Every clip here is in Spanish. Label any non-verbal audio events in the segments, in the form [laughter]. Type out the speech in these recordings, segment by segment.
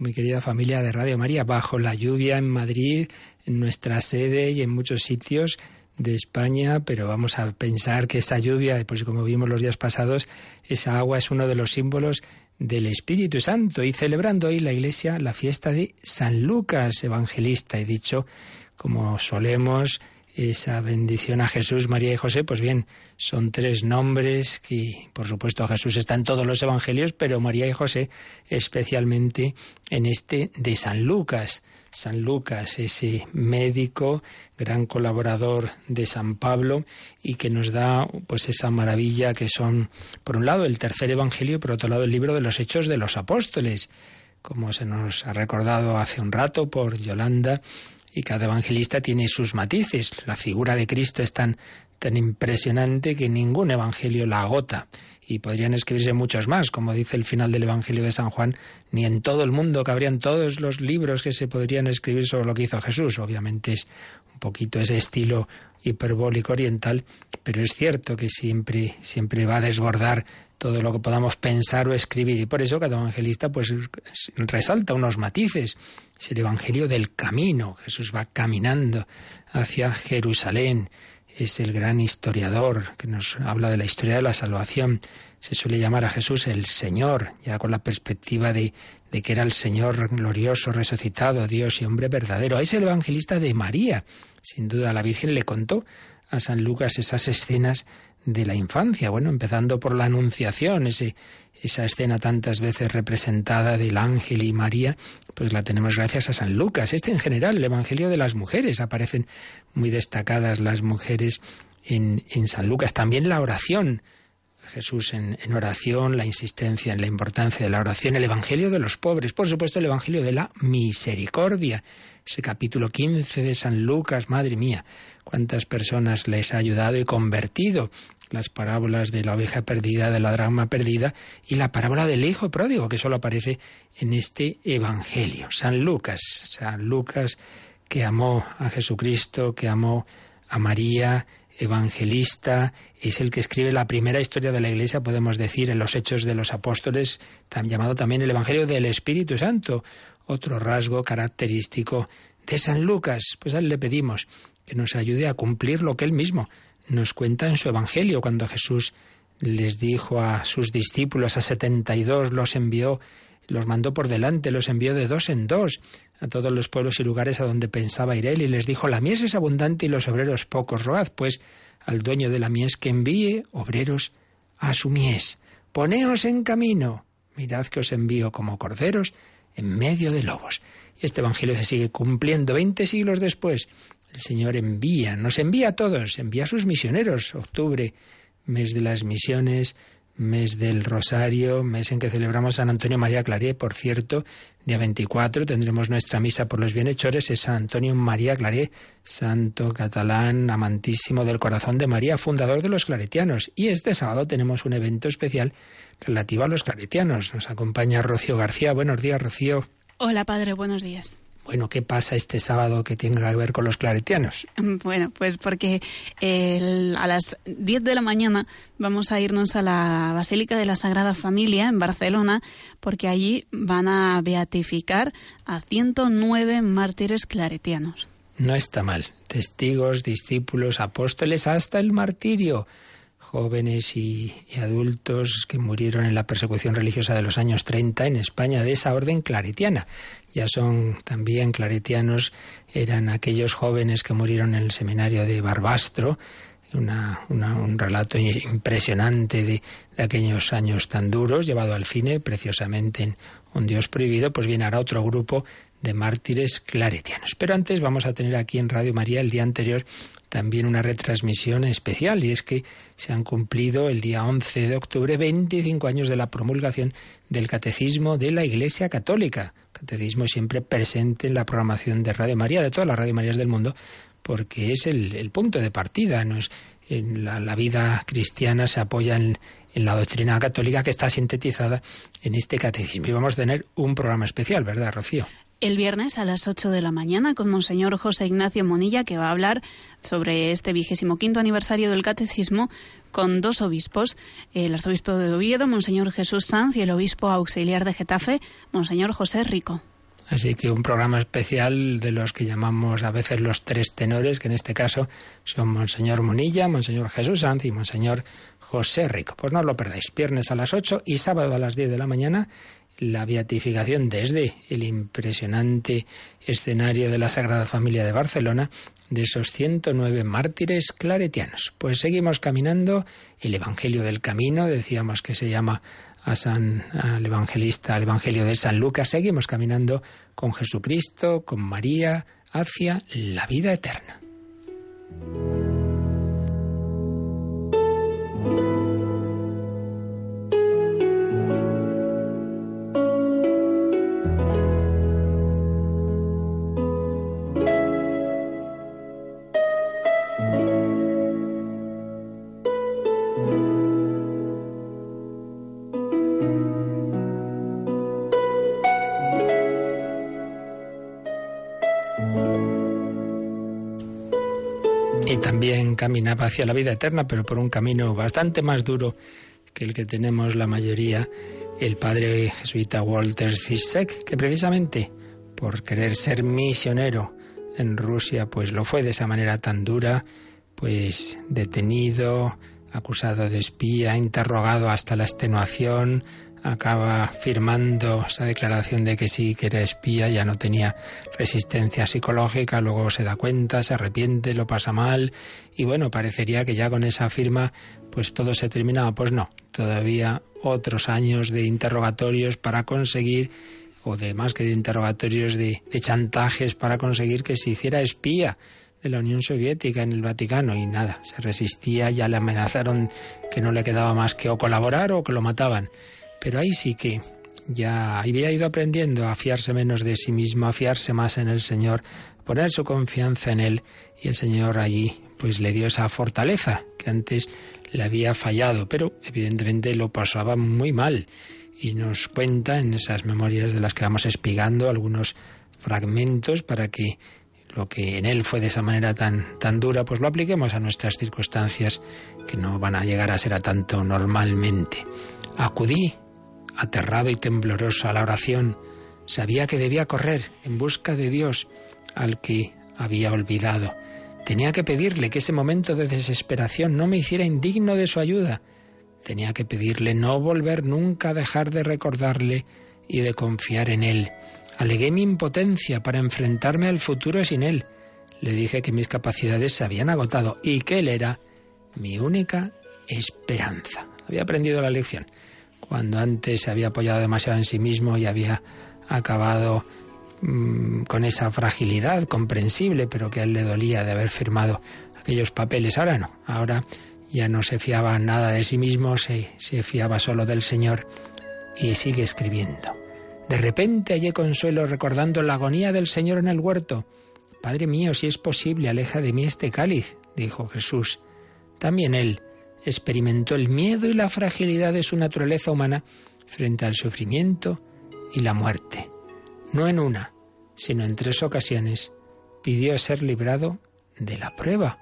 mi querida familia de Radio María. Bajo la lluvia en Madrid, en nuestra sede y en muchos sitios de España, pero vamos a pensar que esa lluvia, pues como vimos los días pasados, esa agua es uno de los símbolos del Espíritu Santo y celebrando hoy la Iglesia la fiesta de San Lucas, evangelista. He dicho, como solemos, esa bendición a Jesús, María y José, pues bien, son tres nombres que, por supuesto, Jesús está en todos los evangelios, pero María y José especialmente en este de San Lucas. San Lucas, ese médico, gran colaborador de San Pablo y que nos da pues esa maravilla que son, por un lado, el tercer evangelio y por otro lado, el libro de los Hechos de los Apóstoles. Como se nos ha recordado hace un rato por Yolanda, y cada evangelista tiene sus matices. La figura de Cristo es tan, tan impresionante que ningún evangelio la agota. Y podrían escribirse muchos más, como dice el final del Evangelio de San Juan, ni en todo el mundo cabrían todos los libros que se podrían escribir sobre lo que hizo Jesús. Obviamente es un poquito ese estilo hiperbólico oriental, pero es cierto que siempre, siempre va a desbordar todo lo que podamos pensar o escribir. Y por eso cada evangelista pues resalta unos matices es el Evangelio del camino. Jesús va caminando hacia Jerusalén. Es el gran historiador que nos habla de la historia de la salvación. Se suele llamar a Jesús el Señor, ya con la perspectiva de, de que era el Señor glorioso, resucitado, Dios y hombre verdadero. Es el evangelista de María. Sin duda la Virgen le contó a San Lucas esas escenas de la infancia, bueno, empezando por la Anunciación, ese esa escena tantas veces representada del ángel y María, pues la tenemos gracias a San Lucas. Este en general, el Evangelio de las mujeres, aparecen muy destacadas las mujeres en, San Lucas. También la oración. Jesús en, en, oración, la insistencia en la importancia de la oración, el Evangelio de los pobres, por supuesto el Evangelio de la misericordia, ese capítulo 15 de San Lucas, madre mía, cuántas personas les ha ayudado y convertido las parábolas de la oveja perdida, de la drama perdida y la parábola del hijo pródigo, que solo aparece en este Evangelio. San Lucas, San Lucas que amó a Jesucristo, que amó a María, evangelista, es el que escribe la primera historia de la Iglesia, podemos decir, en los Hechos de los Apóstoles, llamado también el Evangelio del Espíritu Santo, otro rasgo característico de San Lucas. Pues a él le pedimos que nos ayude a cumplir lo que él mismo nos cuenta en su Evangelio cuando Jesús les dijo a sus discípulos, a setenta y dos, los envió, los mandó por delante, los envió de dos en dos a todos los pueblos y lugares a donde pensaba ir él, y les dijo, la mies es abundante y los obreros pocos, road pues al dueño de la mies que envíe obreros a su mies. Poneos en camino, mirad que os envío como corderos en medio de lobos. Y este Evangelio se sigue cumpliendo veinte siglos después el Señor envía, nos envía a todos, envía a sus misioneros. Octubre, mes de las misiones, mes del Rosario, mes en que celebramos San Antonio María Claré. Por cierto, día 24 tendremos nuestra misa por los bienhechores. Es San Antonio María Claré, santo catalán, amantísimo del corazón de María, fundador de los claretianos. Y este sábado tenemos un evento especial relativo a los claretianos. Nos acompaña Rocío García. Buenos días, Rocío. Hola, padre, buenos días. Bueno, ¿qué pasa este sábado que tenga que ver con los claretianos? [laughs] Bueno, pues porque a las 10 de la mañana vamos a irnos a la Basílica de la Sagrada Familia en Barcelona, porque allí van a beatificar a 109 mártires claretianos. No está mal. Testigos, discípulos, apóstoles, hasta el martirio jóvenes y, adultos que murieron en la persecución religiosa de los años 30 en España de esa orden claretiana. Ya son también claretianos, eran aquellos jóvenes que murieron en el seminario de Barbastro, un relato impresionante de, aquellos años tan duros, llevado al cine preciosamente en Un Dios Prohibido, pues viene ahora otro grupo de mártires claretianos. Pero antes vamos a tener aquí en Radio María el día anterior también una retransmisión especial y es que se han cumplido el día 11 de octubre 25 años de la promulgación del Catecismo de la Iglesia Católica. Catecismo siempre presente en la programación de Radio María, de todas las Radio Marías del mundo, porque es el, punto de partida. ¿no? en la, vida cristiana se apoya en, en la doctrina católica que está sintetizada en este catecismo. Y vamos a tener un programa especial, ¿verdad, Rocío? El viernes a las 8 de la mañana con Monseñor José Ignacio Monilla, que va a hablar sobre este vigésimo quinto aniversario del Catecismo con dos obispos, el arzobispo de Oviedo, Monseñor Jesús Sanz, y el obispo auxiliar de Getafe, Monseñor José Rico. Así que un programa especial de los que llamamos a veces los tres tenores, que en este caso son Monseñor Monilla, Monseñor Jesús Sanz y Monseñor José Rico. Pues no lo perdáis. Viernes a las 8 y sábado a las 10 de la mañana la beatificación desde el impresionante escenario de la Sagrada Familia de Barcelona de esos 109 mártires claretianos. Pues seguimos caminando el Evangelio del Camino, decíamos que se llama a San, al evangelista, al Evangelio de San Lucas, seguimos caminando con Jesucristo, con María, hacia la vida eterna. Caminaba hacia la vida eterna, pero por un camino bastante más duro que el que tenemos la mayoría, el padre jesuita Walter Zizek, que precisamente por querer ser misionero en Rusia, pues lo fue de esa manera tan dura, pues detenido, acusado de espía, interrogado hasta la extenuación, acaba firmando esa declaración de que sí que era espía, ya no tenía resistencia psicológica, luego se da cuenta, se arrepiente, lo pasa mal y bueno, parecería que ya con esa firma pues todo se terminaba. Pues no, todavía otros años de interrogatorios para conseguir, o de más que de interrogatorios, de, de chantajes para conseguir que se hiciera espía de la Unión Soviética en el Vaticano y nada, se resistía, ya le amenazaron que no le quedaba más que o colaborar o que lo mataban. Pero ahí sí que ya había ido aprendiendo a fiarse menos de sí mismo, a fiarse más en el Señor, poner su confianza en Él y el Señor allí pues le dio esa fortaleza que antes le había fallado, pero evidentemente lo pasaba muy mal y nos cuenta en esas memorias de las que vamos espigando algunos fragmentos para que lo que en él fue de esa manera tan, tan dura, pues lo apliquemos a nuestras circunstancias que no van a llegar a ser a tanto normalmente. Acudí aterrado y tembloroso a la oración, sabía que debía correr en busca de Dios al que había olvidado. Tenía que pedirle que ese momento de desesperación no me hiciera indigno de su ayuda. Tenía que pedirle no volver nunca a dejar de recordarle y de confiar en él. Alegué mi impotencia para enfrentarme al futuro sin él. Le dije que mis capacidades se habían agotado y que él era mi única esperanza. Había aprendido la lección cuando antes se había apoyado demasiado en sí mismo y había acabado mm, con esa fragilidad comprensible, pero que a él le dolía de haber firmado aquellos papeles. Ahora no, ahora ya no se fiaba nada de sí mismo, se, se fiaba solo del Señor y sigue escribiendo. De repente hallé consuelo recordando la agonía del Señor en el huerto. Padre mío, si es posible, aleja de mí este cáliz, dijo Jesús. También él, experimentó el miedo y la fragilidad de su naturaleza humana frente al sufrimiento y la muerte. No en una, sino en tres ocasiones pidió ser librado de la prueba,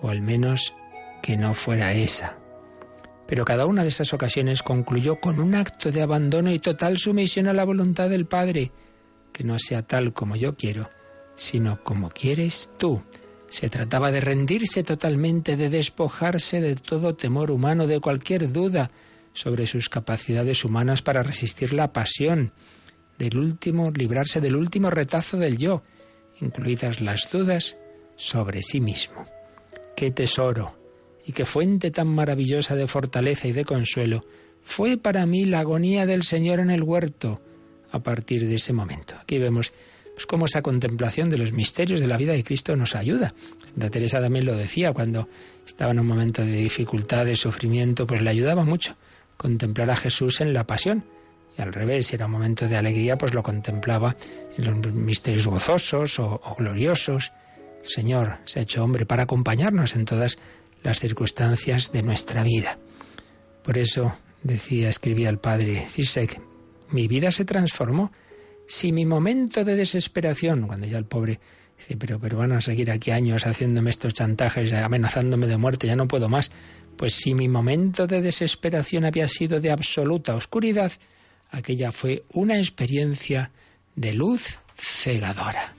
o al menos que no fuera esa. Pero cada una de esas ocasiones concluyó con un acto de abandono y total sumisión a la voluntad del Padre, que no sea tal como yo quiero, sino como quieres tú. Se trataba de rendirse totalmente, de despojarse de todo temor humano, de cualquier duda sobre sus capacidades humanas para resistir la pasión, del último, librarse del último retazo del yo, incluidas las dudas sobre sí mismo. Qué tesoro y qué fuente tan maravillosa de fortaleza y de consuelo fue para mí la agonía del Señor en el huerto a partir de ese momento. Aquí vemos pues cómo esa contemplación de los misterios de la vida de Cristo nos ayuda. Santa Teresa también lo decía cuando estaba en un momento de dificultad, de sufrimiento, pues le ayudaba mucho contemplar a Jesús en la pasión. Y al revés, si era un momento de alegría, pues lo contemplaba en los misterios gozosos o, o gloriosos. El Señor se ha hecho hombre para acompañarnos en todas las circunstancias de nuestra vida. Por eso decía, escribía el padre Cisek, mi vida se transformó. Si mi momento de desesperación, cuando ya el pobre dice, pero, pero van a seguir aquí años haciéndome estos chantajes, amenazándome de muerte, ya no puedo más. Pues si mi momento de desesperación había sido de absoluta oscuridad, aquella fue una experiencia de luz cegadora.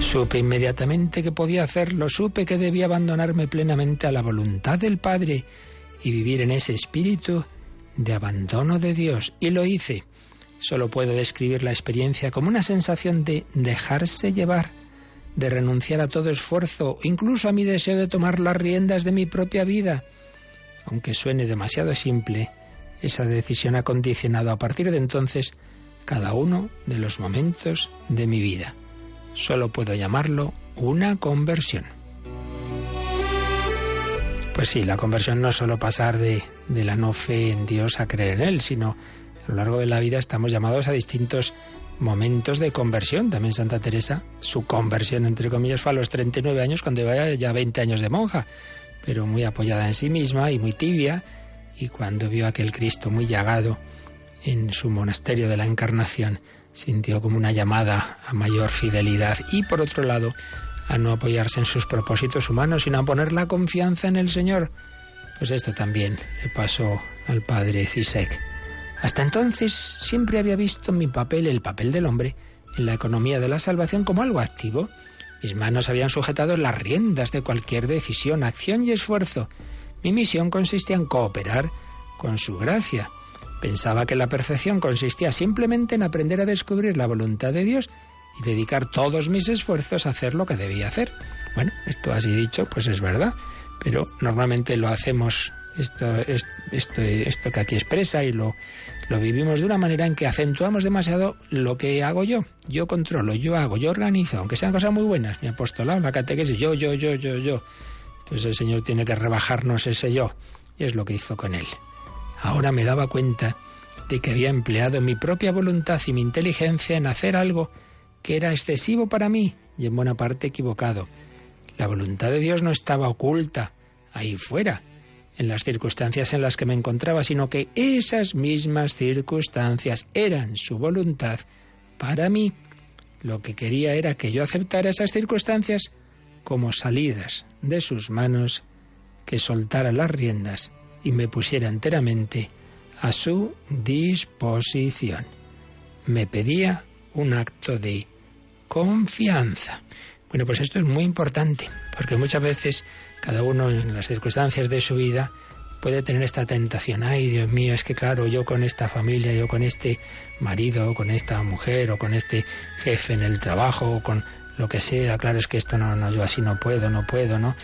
Supe inmediatamente que podía hacerlo, supe que debía abandonarme plenamente a la voluntad del Padre y vivir en ese espíritu de abandono de Dios. Y lo hice. Solo puedo describir la experiencia como una sensación de dejarse llevar, de renunciar a todo esfuerzo, incluso a mi deseo de tomar las riendas de mi propia vida. Aunque suene demasiado simple, esa decisión ha condicionado a partir de entonces cada uno de los momentos de mi vida. Solo puedo llamarlo una conversión. Pues sí, la conversión no es solo pasar de, de, la no fe en Dios a creer en Él, sino a lo largo de la vida estamos llamados a distintos momentos de conversión. También Santa Teresa, su conversión, entre comillas, fue a los 39 años, cuando iba ya 20 años de monja, pero muy apoyada en sí misma y muy tibia, y cuando vio aquel Cristo muy llagado en su monasterio de la Encarnación, sintió como una llamada a mayor fidelidad y por otro lado a no apoyarse en sus propósitos humanos, sino a poner la confianza en el Señor. Pues esto también le pasó al padre Cisek. Hasta entonces siempre había visto mi papel, el papel del hombre, en la economía de la salvación como algo activo. Mis manos habían sujetado las riendas de cualquier decisión, acción y esfuerzo. Mi misión consistía en cooperar con su gracia Pensaba que la perfección consistía simplemente en aprender a descubrir la voluntad de Dios y dedicar todos mis esfuerzos a hacer lo que debía hacer. Bueno, esto así dicho, pues es verdad, pero normalmente lo hacemos, esto, esto, esto que aquí expresa y lo, lo vivimos de una manera en que acentuamos demasiado lo que hago yo. Yo controlo, yo hago, yo organizo, aunque sean cosas muy buenas. Mi apostolado, la catequesis, yo, yo, yo, yo, yo. Entonces el Señor tiene que rebajarnos ese yo. Y es lo que hizo con él. Ahora me daba cuenta de que había empleado mi propia voluntad y mi inteligencia en hacer algo que era excesivo para mí y en buena parte equivocado. La voluntad de Dios no estaba oculta ahí fuera, en las circunstancias en las que me encontraba, sino que esas mismas circunstancias eran su voluntad para mí. Lo que quería era que yo aceptara esas circunstancias como salidas de sus manos, que soltara las riendas y me pusiera enteramente a su disposición. Me pedía un acto de confianza. Bueno, pues esto es muy importante, porque muchas veces cada uno en las circunstancias de su vida puede tener esta tentación. Ay, Dios mío, es que claro, yo con esta familia, yo con este marido, o con esta mujer, o con este jefe en el trabajo, o con lo que sea, claro, es que esto no, no, yo así no puedo, no puedo, ¿no?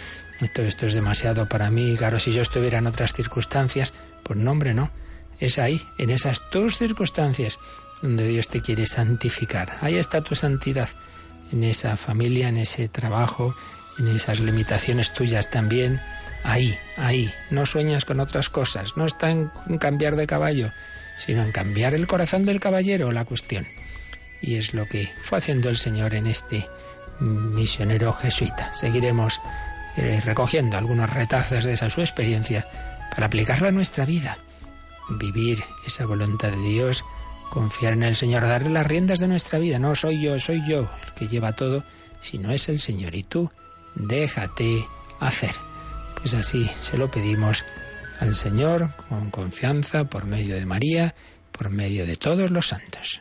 esto, esto es demasiado para mí, claro, si yo estuviera en otras circunstancias, pues no, hombre, no. Es ahí, en esas dos circunstancias, donde Dios te quiere santificar. Ahí está tu santidad, en esa familia, en ese trabajo, en esas limitaciones tuyas también. Ahí, ahí. No sueñas con otras cosas. No está en cambiar de caballo, sino en cambiar el corazón del caballero la cuestión. Y es lo que fue haciendo el Señor en este misionero jesuita. Seguiremos eh, recogiendo algunos retazos de esa su experiencia para aplicarla a nuestra vida. Vivir esa voluntad de Dios, confiar en el Señor, darle las riendas de nuestra vida. No soy yo, soy yo el que lleva todo, sino es el Señor. Y tú, déjate hacer. Pues así se lo pedimos al Señor con confianza por medio de María, por medio de todos los santos.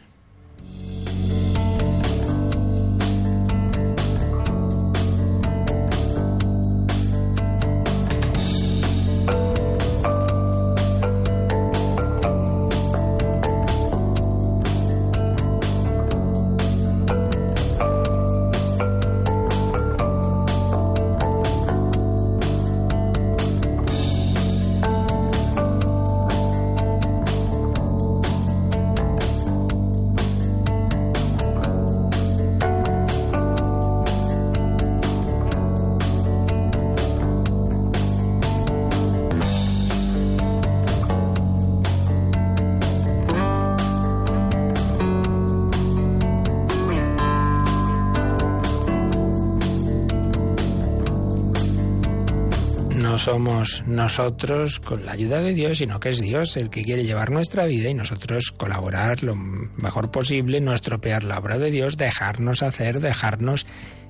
Nosotros con la ayuda de Dios, sino que es Dios el que quiere llevar nuestra vida y nosotros colaborar lo mejor posible, no estropear la obra de Dios, dejarnos hacer, dejarnos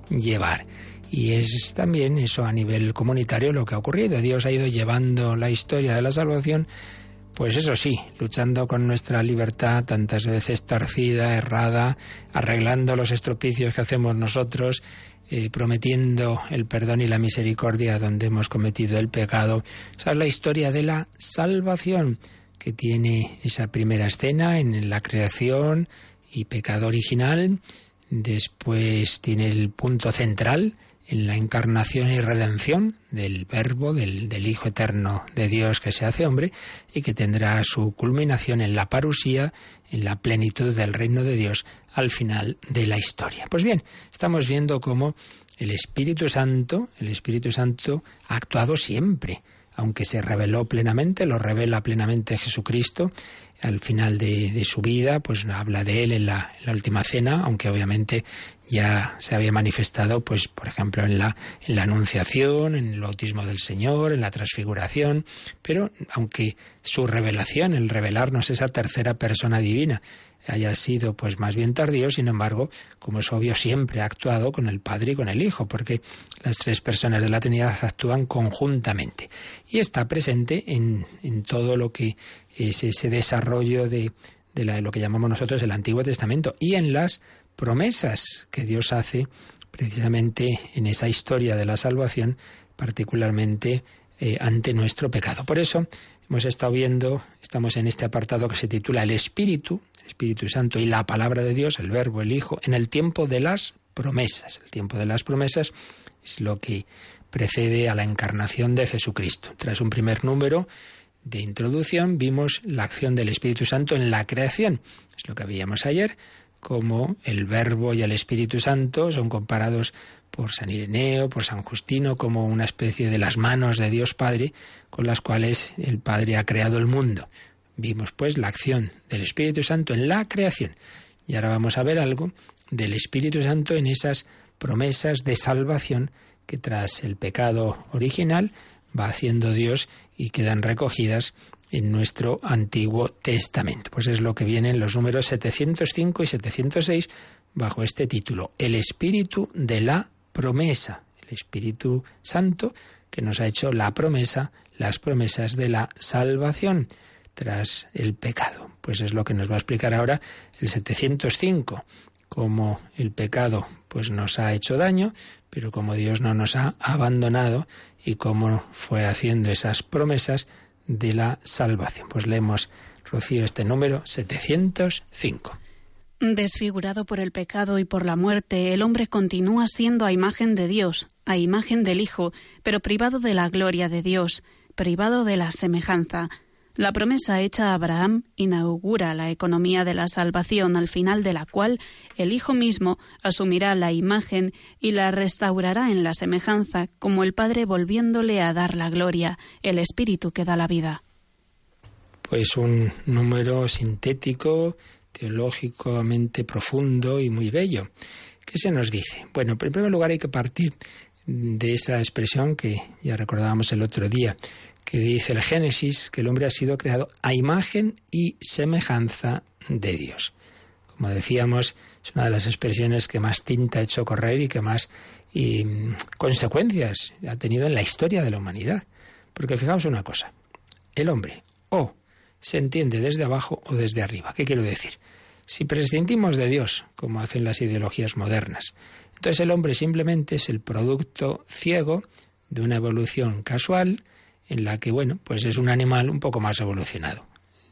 llevar. Y es también eso a nivel comunitario lo que ha ocurrido. Dios ha ido llevando la historia de la salvación, pues eso sí, luchando con nuestra libertad tantas veces torcida, errada, arreglando los estropicios que hacemos nosotros, eh, prometiendo el perdón y la misericordia donde hemos cometido el pecado. Esa es la historia de la salvación que tiene esa primera escena en la creación y pecado original. Después tiene el punto central en la encarnación y redención del Verbo, del, del, Hijo Eterno de Dios que se hace hombre y que tendrá su culminación en la parusía, en la plenitud del reino de Dios al final de la historia. Pues bien, estamos viendo cómo el Espíritu Santo, el Espíritu Santo ha actuado siempre, aunque se reveló plenamente, lo revela plenamente Jesucristo al final de, su vida, pues habla de él en la, en la, última cena, aunque obviamente ya se había manifestado, pues, por ejemplo, en la, en la Anunciación, en el bautismo del Señor, en la transfiguración, pero aunque su revelación, el revelarnos esa tercera persona divina, haya sido pues más bien tardío, sin embargo, como es obvio, siempre ha actuado con el Padre y con el Hijo, porque las tres personas de la Trinidad actúan conjuntamente. Y está presente en, en todo lo que es ese desarrollo de, de lo que llamamos nosotros el Antiguo Testamento y en las promesas que Dios hace precisamente en esa historia de la salvación, particularmente eh, ante nuestro pecado. Por eso hemos estado viendo, estamos en este apartado que se titula El Espíritu, Espíritu Santo y la palabra de Dios, el Verbo, el Hijo, en el tiempo de las promesas. El tiempo de las promesas es lo que precede a la encarnación de Jesucristo. Tras un primer número de introducción vimos la acción del Espíritu Santo en la creación. Es lo que veíamos ayer como el Verbo y el Espíritu Santo son comparados por San Ireneo, por San Justino, como una especie de las manos de Dios Padre con las cuales el Padre ha creado el mundo. Vimos pues la acción del Espíritu Santo en la creación. Y ahora vamos a ver algo del Espíritu Santo en esas promesas de salvación que tras el pecado original va haciendo Dios y quedan recogidas en nuestro Antiguo Testamento. Pues es lo que viene en los números 705 y 706 bajo este título, el Espíritu de la promesa, el Espíritu Santo que nos ha hecho la promesa, las promesas de la salvación tras el pecado. Pues es lo que nos va a explicar ahora el 705, cómo el pecado pues nos ha hecho daño, pero como Dios no nos ha abandonado y cómo fue haciendo esas promesas de la salvación. Pues leemos, Rocío, este número 705. Desfigurado por el pecado y por la muerte, el hombre continúa siendo a imagen de Dios, a imagen del Hijo, pero privado de la gloria de Dios, privado de la semejanza. La promesa hecha a Abraham inaugura la economía de la salvación al final de la cual el Hijo mismo asumirá la imagen y la restaurará en la semejanza como el Padre volviéndole a dar la gloria, el Espíritu que da la vida. Pues un número sintético, teológicamente profundo y muy bello. ¿Qué se nos dice? Bueno, en primer lugar hay que partir de esa expresión que ya recordábamos el otro día, que dice el Génesis que el hombre ha sido creado a imagen y semejanza de Dios. Como decíamos, es una de las expresiones que más tinta ha hecho correr y que más y, consecuencias ha tenido en la historia de la humanidad. Porque fijaos una cosa, el hombre o se entiende desde abajo o desde arriba. ¿Qué quiero decir? Si prescindimos de Dios, como hacen las ideologías modernas, entonces el hombre simplemente es el producto ciego de una evolución casual, en la que, bueno, pues es un animal un poco más evolucionado.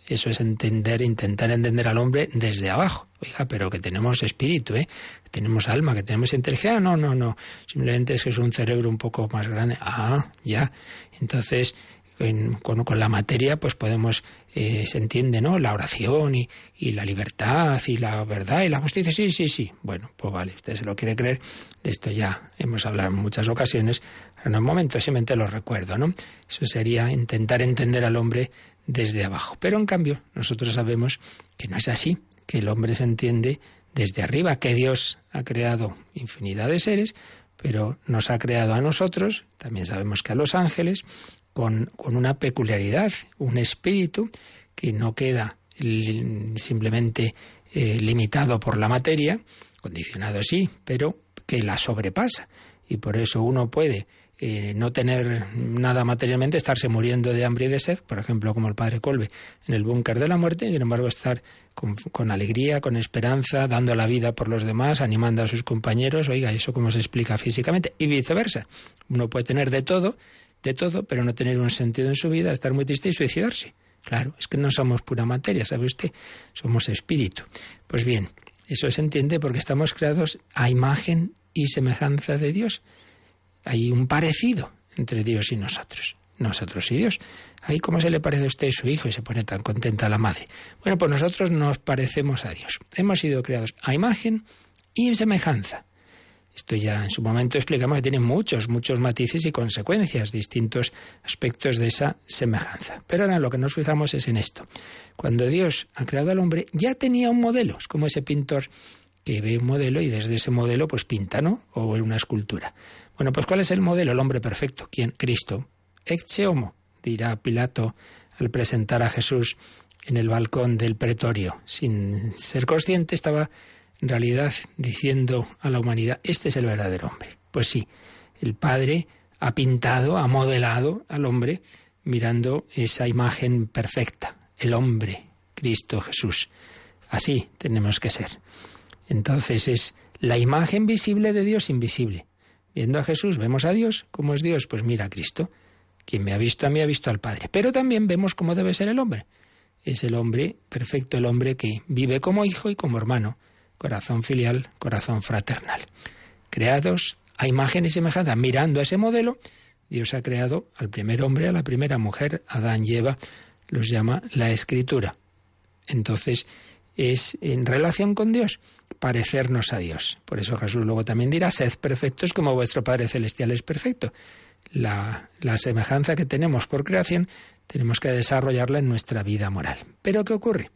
Eso es entender, intentar entender al hombre desde abajo. Oiga, pero que tenemos espíritu, ¿eh? que tenemos alma, que tenemos inteligencia. No, no, no. Simplemente es que es un cerebro un poco más grande. Ah, ya. Entonces, con, con, la materia, pues podemos, eh, se entiende, ¿no? La oración y, y, la libertad y la verdad y la justicia. Sí, sí, sí. Bueno, pues vale, usted se lo quiere creer. De esto ya hemos hablado en muchas ocasiones. En un momento simplemente lo recuerdo, ¿no? Eso sería intentar entender al hombre desde abajo. Pero en cambio, nosotros sabemos que no es así, que el hombre se entiende desde arriba, que Dios ha creado infinidad de seres pero nos ha creado a nosotros, también sabemos que a los ángeles, con, con una peculiaridad, un espíritu que no queda simplemente eh, limitado por la materia, condicionado sí, pero que la sobrepasa. Y por eso uno puede eh, no tener nada materialmente, estarse muriendo de hambre y de sed, por ejemplo, como el padre Colbe en el búnker de la muerte, y sin embargo estar con, con, alegría, con esperanza, dando la vida por los demás, animando a sus compañeros, oiga, eso cómo se explica físicamente, y viceversa. Uno puede tener de todo, de todo, pero no tener un sentido en su vida, estar muy triste y suicidarse. Claro, es que no somos pura materia, ¿sabe usted? Somos espíritu. Pues bien, eso se entiende porque estamos creados a imagen y semejanza de Dios. Hay un parecido entre Dios y nosotros. Nosotros y Dios. Ahí, ¿cómo se le parece a usted su hijo y se pone tan contenta la madre? Bueno, pues nosotros nos parecemos a Dios. Hemos sido creados a imagen y semejanza. Esto ya en su momento explicamos que tiene muchos, muchos matices y consecuencias, distintos aspectos de esa semejanza. Pero ahora lo que nos fijamos es en esto. Cuando Dios ha creado al hombre, ya tenía un modelo. Es como ese pintor que ve un modelo y desde ese modelo pues pinta, ¿no? O una escultura. Bueno, pues ¿cuál es el modelo? El hombre perfecto. ¿Quién? Cristo. Ecce homo, dirá Pilato al presentar a Jesús en el balcón del pretorio. Sin ser consciente estaba en realidad diciendo a la humanidad, este es el verdadero hombre. Pues sí, el Padre ha pintado, ha modelado al hombre mirando esa imagen perfecta, el hombre, Cristo Jesús. Así tenemos que ser. Entonces es la imagen visible de Dios invisible. Viendo a Jesús, vemos a Dios. ¿Cómo es Dios? Pues mira a Cristo. Quien me ha visto a mí ha visto al Padre. Pero también vemos cómo debe ser el hombre. Es el hombre perfecto, el hombre que vive como hijo y como hermano corazón filial, corazón fraternal. Creados a imagen y semejanza, mirando a ese modelo, Dios ha creado al primer hombre, a la primera mujer, Adán y Eva, los llama la escritura. Entonces, es en relación con Dios, parecernos a Dios. Por eso Jesús luego también dirá, sed perfectos como vuestro Padre Celestial es perfecto. La, la semejanza que tenemos por creación tenemos que desarrollarla en nuestra vida moral. Pero ¿qué ocurre?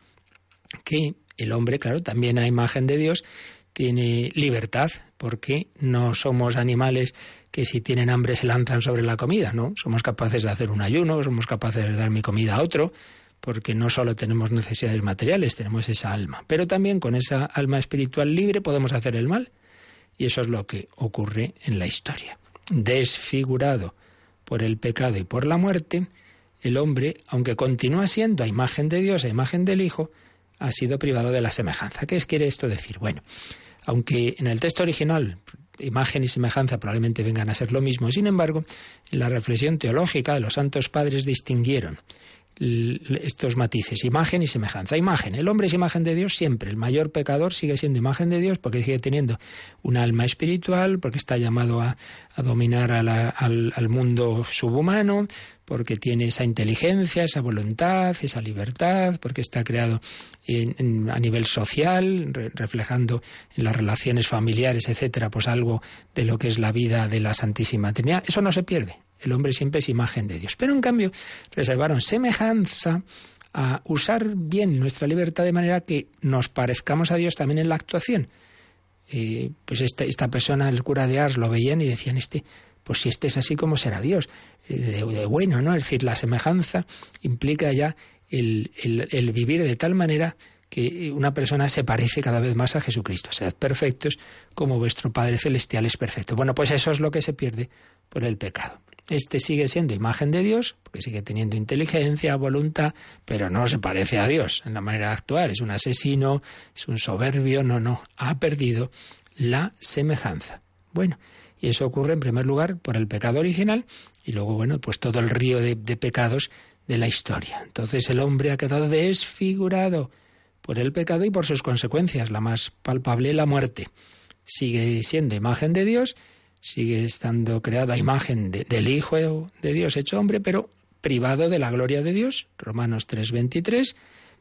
Que el hombre, claro, también a imagen de Dios, tiene libertad, porque no somos animales que si tienen hambre se lanzan sobre la comida, ¿no? Somos capaces de hacer un ayuno, somos capaces de dar mi comida a otro, porque no solo tenemos necesidades materiales, tenemos esa alma, pero también con esa alma espiritual libre podemos hacer el mal. Y eso es lo que ocurre en la historia. Desfigurado por el pecado y por la muerte, el hombre, aunque continúa siendo a imagen de Dios, a imagen del Hijo, ha sido privado de la semejanza. ¿Qué quiere esto decir? Bueno, aunque en el texto original imagen y semejanza probablemente vengan a ser lo mismo, sin embargo, en la reflexión teológica de los santos padres distinguieron estos matices, imagen y semejanza. Imagen, el hombre es imagen de Dios siempre, el mayor pecador sigue siendo imagen de Dios porque sigue teniendo un alma espiritual, porque está llamado a, dominar al, al mundo subhumano, porque tiene esa inteligencia, esa voluntad, esa libertad, porque está creado a nivel social, reflejando en las relaciones familiares, etcétera, pues algo de lo que es la vida de la Santísima Trinidad. Eso no se pierde. El hombre siempre es imagen de Dios. Pero en cambio, reservaron semejanza a usar bien nuestra libertad de manera que nos parezcamos a Dios también en la actuación. Eh, pues esta, esta persona, el cura de Ars, lo veían y decían, este, pues si este es así, ¿cómo será Dios? de, bueno, ¿no? Es decir, la semejanza implica ya el, el, vivir de tal manera que una persona se parece cada vez más a Jesucristo. Sed perfectos como vuestro Padre Celestial es perfecto. Bueno, pues eso es lo que se pierde por el pecado. Este sigue siendo imagen de Dios, porque sigue teniendo inteligencia, voluntad, pero no se parece a Dios en la manera de actuar. Es un asesino, es un soberbio, no, no, ha perdido la semejanza. Bueno, y eso ocurre en primer lugar por el pecado original y luego, bueno, pues todo el río de, pecados de la historia. Entonces el hombre ha quedado desfigurado por el pecado y por sus consecuencias, la más palpable, la muerte. Sigue siendo imagen de Dios, sigue estando creada imagen del Hijo de Dios hecho hombre, pero privado de la gloria de Dios, Romanos 3:23,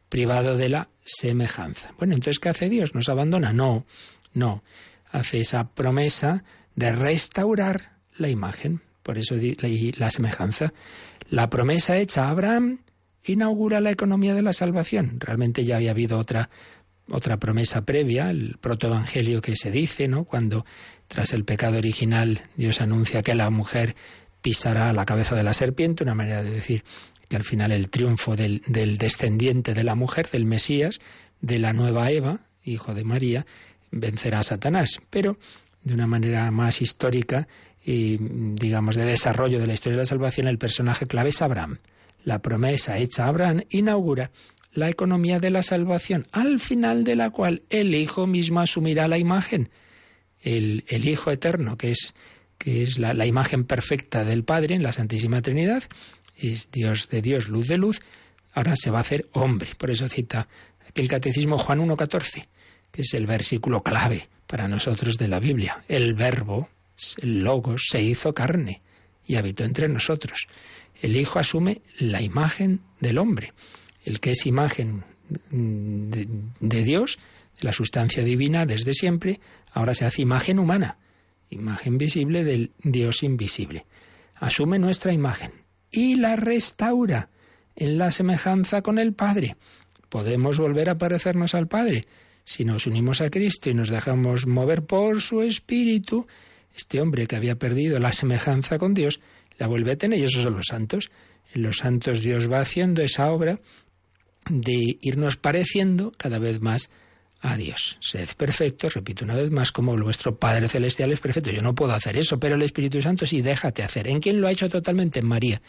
privado de la semejanza. Bueno, entonces, ¿qué hace Dios? ¿Nos abandona? No, no. Hace esa promesa de restaurar la imagen. Por eso la semejanza. La promesa hecha a Abraham inaugura la economía de la salvación. Realmente ya había habido otra, otra promesa previa, el protoevangelio que se dice, ¿no? Cuando Tras el pecado original, Dios anuncia que la mujer pisará la cabeza de la serpiente, una manera de decir que al final el triunfo del, descendiente de la mujer, del Mesías, de la nueva Eva, hijo de María, vencerá a Satanás. Pero de una manera más histórica y, digamos, de desarrollo de la historia de la salvación, el personaje clave es Abraham. La promesa hecha a Abraham inaugura la economía de la salvación, al final de la cual el Hijo mismo asumirá la imagen. El, Hijo eterno, que es, que es la, imagen perfecta del Padre en la Santísima Trinidad, es Dios de Dios, luz de luz, ahora se va a hacer hombre. Por eso cita el Catecismo Juan 1.14, que es el versículo clave para nosotros de la Biblia. El verbo, el logos, se hizo carne y habitó entre nosotros. El Hijo asume la imagen del hombre el que es imagen de, Dios, de la sustancia divina desde siempre, ahora se hace imagen humana, imagen visible del Dios invisible. Asume nuestra imagen y la restaura en la semejanza con el Padre. Podemos volver a parecernos al Padre si nos unimos a Cristo y nos dejamos mover por su Espíritu. Este hombre que había perdido la semejanza con Dios la vuelve a tener y esos son los santos. En los santos Dios va haciendo esa obra de irnos pareciendo cada vez más a Dios. Sed perfectos, repito una vez más, como vuestro Padre Celestial es perfecto. Yo no puedo hacer eso, pero el Espíritu Santo sí, déjate hacer. ¿En quién lo ha hecho totalmente? En María.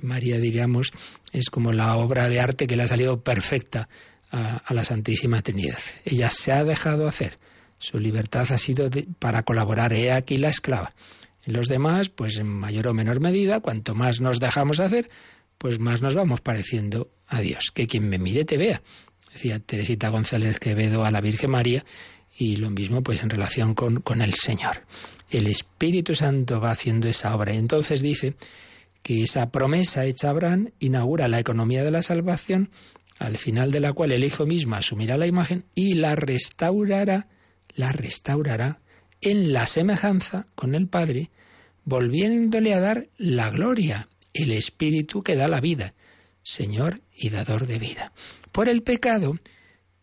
María, diríamos, es como la obra de arte que le ha salido perfecta a, la Santísima Trinidad. Ella se ha dejado hacer. Su libertad ha sido para colaborar. He aquí la esclava. En los demás, pues en mayor o menor medida, cuanto más nos dejamos hacer, pues más nos vamos pareciendo a Dios. Que quien me mire te vea. Decía Teresita González Quevedo a la Virgen María y lo mismo pues en relación con, con el Señor. El Espíritu Santo va haciendo esa obra y entonces dice que esa promesa hecha a Abraham inaugura la economía de la salvación, al final de la cual el Hijo mismo asumirá la imagen y la restaurará, la restaurará en la semejanza con el Padre, volviéndole a dar la gloria el Espíritu que da la vida, Señor y dador de vida. Por el pecado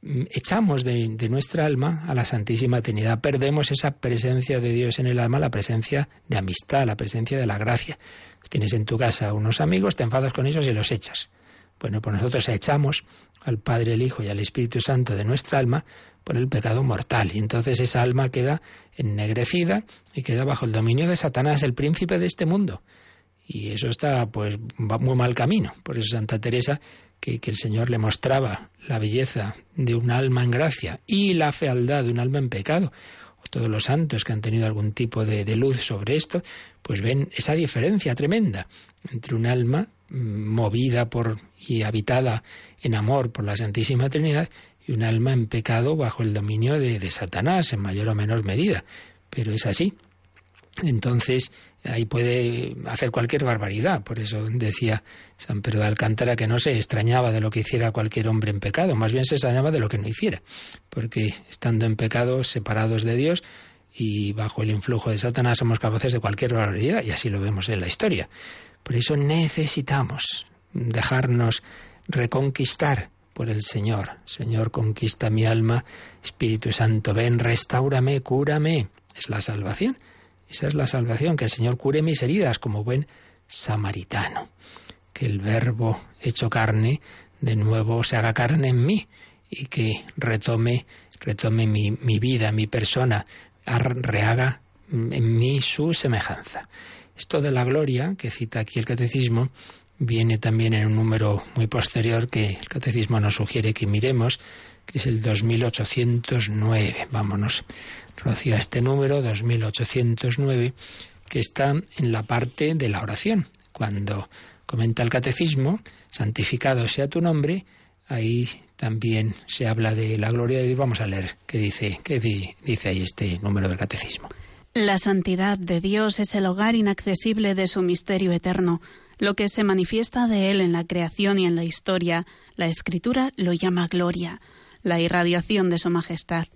mm, echamos de, nuestra alma a la Santísima Trinidad, perdemos esa presencia de Dios en el alma, la presencia de amistad, la presencia de la gracia. Tienes en tu casa unos amigos, te enfadas con ellos y los echas. Bueno, pues nosotros echamos al Padre, el Hijo y al Espíritu Santo de nuestra alma por el pecado mortal. Y entonces esa alma queda ennegrecida y queda bajo el dominio de Satanás, el príncipe de este mundo. Y eso está, pues, va muy mal camino. Por eso Santa Teresa, que, el Señor le mostraba la belleza de un alma en gracia y la fealdad de un alma en pecado, todos los santos que han tenido algún tipo de, luz sobre esto, pues ven esa diferencia tremenda entre un alma mm, movida por y habitada en amor por la Santísima Trinidad y un alma en pecado bajo el dominio de Satanás en mayor o menor medida. Pero es así. Entonces, ahí puede hacer cualquier barbaridad. Por eso decía San Pedro de Alcántara que no se extrañaba de lo que hiciera cualquier hombre en pecado, más bien se extrañaba de lo que no hiciera, porque estando en pecado, separados de Dios y bajo el influjo de Satanás, somos capaces de cualquier barbaridad, y así lo vemos en la historia. Por eso necesitamos dejarnos reconquistar por el Señor. Señor, conquista mi alma. Espíritu Santo, ven, restaurame, cúrame. Es la salvación. Esa es la salvación, que el Señor cure mis heridas como buen samaritano. Que el verbo hecho carne de nuevo se haga carne en mí y que retome, retome mi, mi vida, mi persona, rehaga en mí su semejanza. Esto de la gloria, que cita aquí el catecismo, viene también en un número muy posterior que el catecismo nos sugiere que miremos, que es el 2809. Vámonos Rocío este número 2809 que está en la parte de la oración. Cuando comenta el catecismo, santificado sea tu nombre, ahí también se habla de la gloria de Dios. Vamos a leer qué dice, qué dice ahí este número del catecismo. La santidad de Dios es el hogar inaccesible de su misterio eterno. Lo que se manifiesta de Él en la creación y en la historia, la Escritura lo llama gloria, la irradiación de su majestad.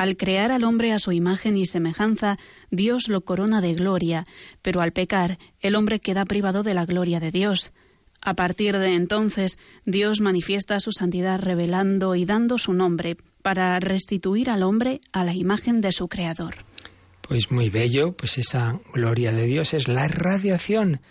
Al crear al hombre a su imagen y semejanza, Dios lo corona de gloria, pero al pecar, el hombre queda privado de la gloria de Dios. A partir de entonces, Dios manifiesta su santidad revelando y dando su nombre para restituir al hombre a la imagen de su Creador. Pues muy bello, pues esa gloria de Dios es la irradiación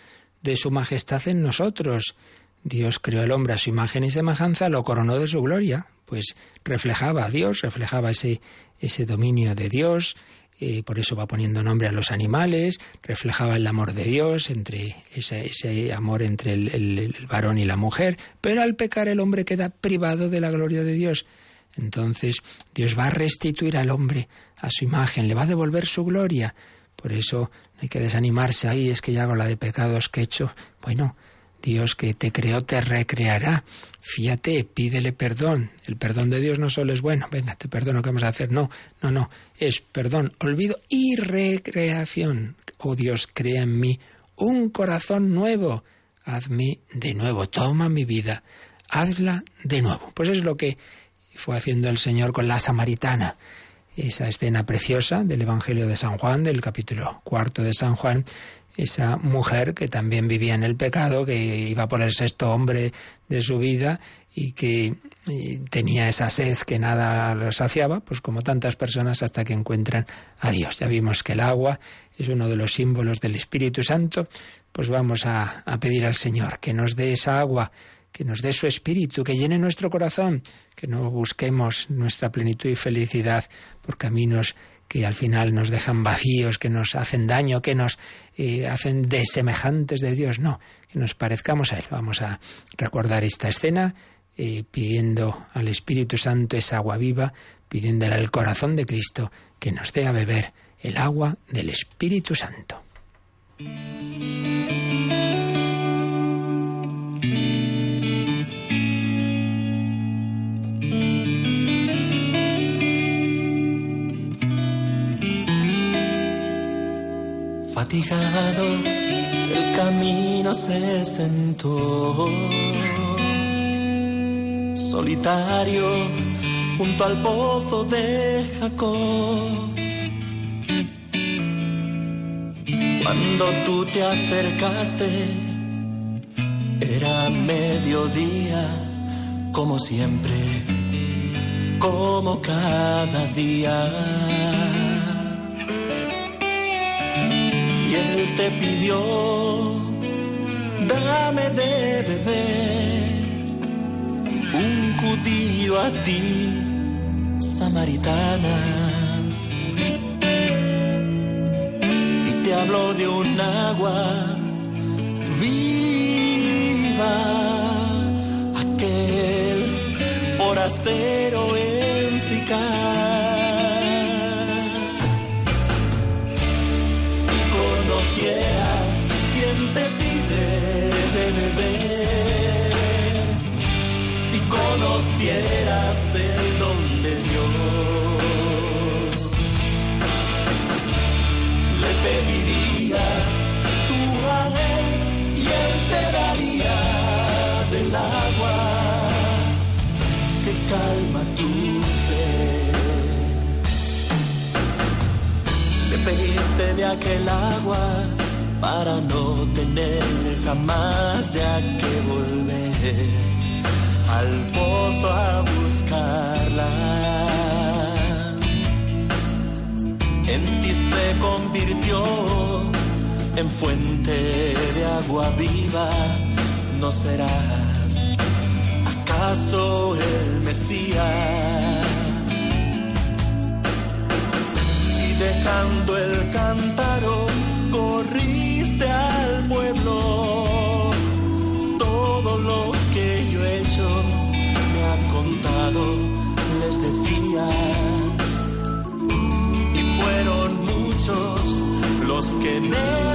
de su majestad en nosotros. Dios creó al hombre a su imagen y semejanza, lo coronó de su gloria, pues reflejaba a Dios, reflejaba ese, ese dominio de Dios, eh, por eso va poniendo nombre a los animales, reflejaba el amor de Dios, entre ese, ese amor entre el, el, varón y la mujer, pero al pecar el hombre queda privado de la gloria de Dios. Entonces Dios va a restituir al hombre a su imagen, le va a devolver su gloria. Por eso hay que desanimarse ahí, es que ya hago la de pecados que he hecho. Bueno, Dios que te creó te recreará. Fíjate, pídele perdón. El perdón de Dios no solo es bueno, venga, te perdono, ¿qué vamos a hacer? No, no, no. Es perdón, olvido y recreación. Oh Dios, crea en mí un corazón nuevo. Hazme de nuevo, toma mi vida, hazla de nuevo. Pues es lo que fue haciendo el Señor con la samaritana. Esa escena preciosa del Evangelio de San Juan, del capítulo cuarto de San Juan, esa mujer que también vivía en el pecado, que iba por el sexto hombre de su vida y que tenía esa sed que nada lo saciaba, pues como tantas personas hasta que encuentran a Dios. Ya vimos que el agua es uno de los símbolos del Espíritu Santo, pues vamos a, a pedir al Señor que nos dé esa agua, que nos dé su Espíritu, que llene nuestro corazón, que no busquemos nuestra plenitud y felicidad por caminos que al final nos dejan vacíos, que nos hacen daño, que nos eh, hacen desemejantes de Dios. No, que nos parezcamos a Él. Vamos a recordar esta escena eh, pidiendo al Espíritu Santo esa agua viva, pidiéndole al corazón de Cristo que nos dé a beber el agua del Espíritu Santo. Fatigado, el camino se sentó. Solitario, junto al pozo de Jacob. Cuando tú te acercaste, era mediodía, como siempre, como cada día te pidió, dame de beber, un judío a ti, samaritana. Y te habló de un agua viva, aquel forastero en Sicar conocieras el don de Dios, le pedirías tu a y él te daría del agua. Que calma tu sed. Le pediste de aquel agua para no tener jamás ya que volver al pozo a buscarla. En ti se convirtió en fuente de agua viva, no serás acaso el Mesías. Y dejando el los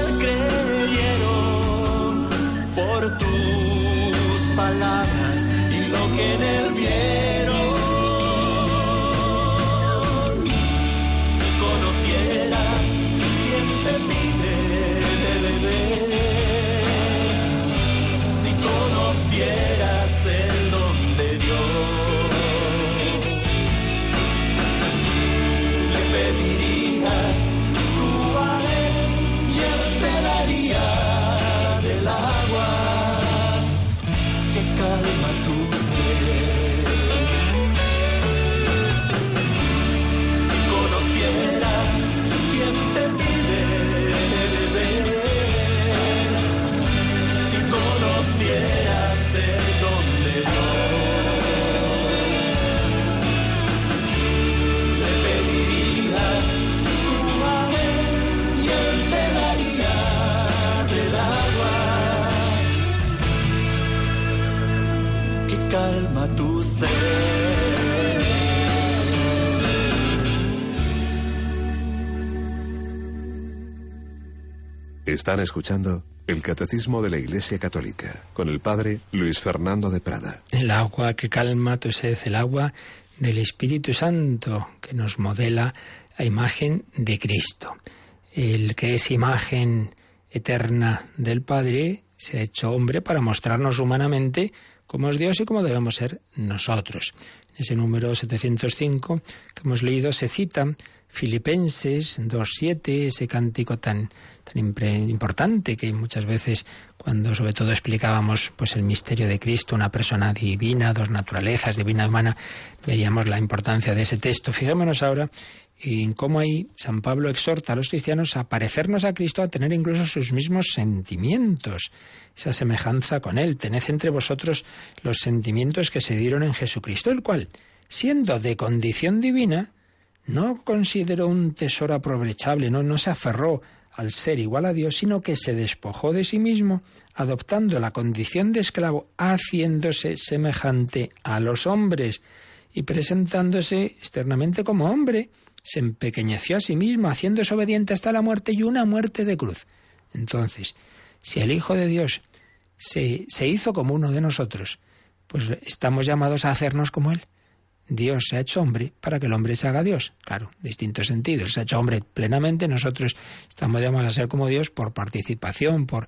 Están escuchando el Catecismo de la Iglesia Católica con el Padre Luis Fernando de Prada. El agua que calma tu sed, el agua del Espíritu Santo que nos modela la imagen de Cristo. El que es imagen eterna del Padre se ha hecho hombre para mostrarnos humanamente cómo es Dios y cómo debemos ser nosotros. En ese número 705 que hemos leído se cita Filipenses 2.7, ese cántico tan, tan importante que muchas veces cuando sobre todo explicábamos pues el misterio de Cristo, una persona divina, dos naturalezas, divina humana, veíamos la importancia de ese texto. Fijémonos ahora en cómo ahí San Pablo exhorta a los cristianos a parecernos a Cristo, a tener incluso sus mismos sentimientos, esa semejanza con Él. Tened entre vosotros los sentimientos que se dieron en Jesucristo, el cual, siendo de condición divina, no consideró un tesoro aprovechable, no, se aferró al ser igual a Dios, sino que se despojó de sí mismo, adoptando la condición de esclavo, haciéndose semejante a los hombres y presentándose externamente como hombre, se empequeñeció a sí mismo, haciéndose obediente hasta la muerte y una muerte de cruz. Entonces, si el Hijo de Dios se hizo como uno de nosotros, pues estamos llamados a hacernos como Él. Dios se ha hecho hombre para que el hombre se haga Dios. Claro, distinto sentido. Él se ha hecho hombre plenamente, nosotros estamos llamados a ser como Dios por participación, por,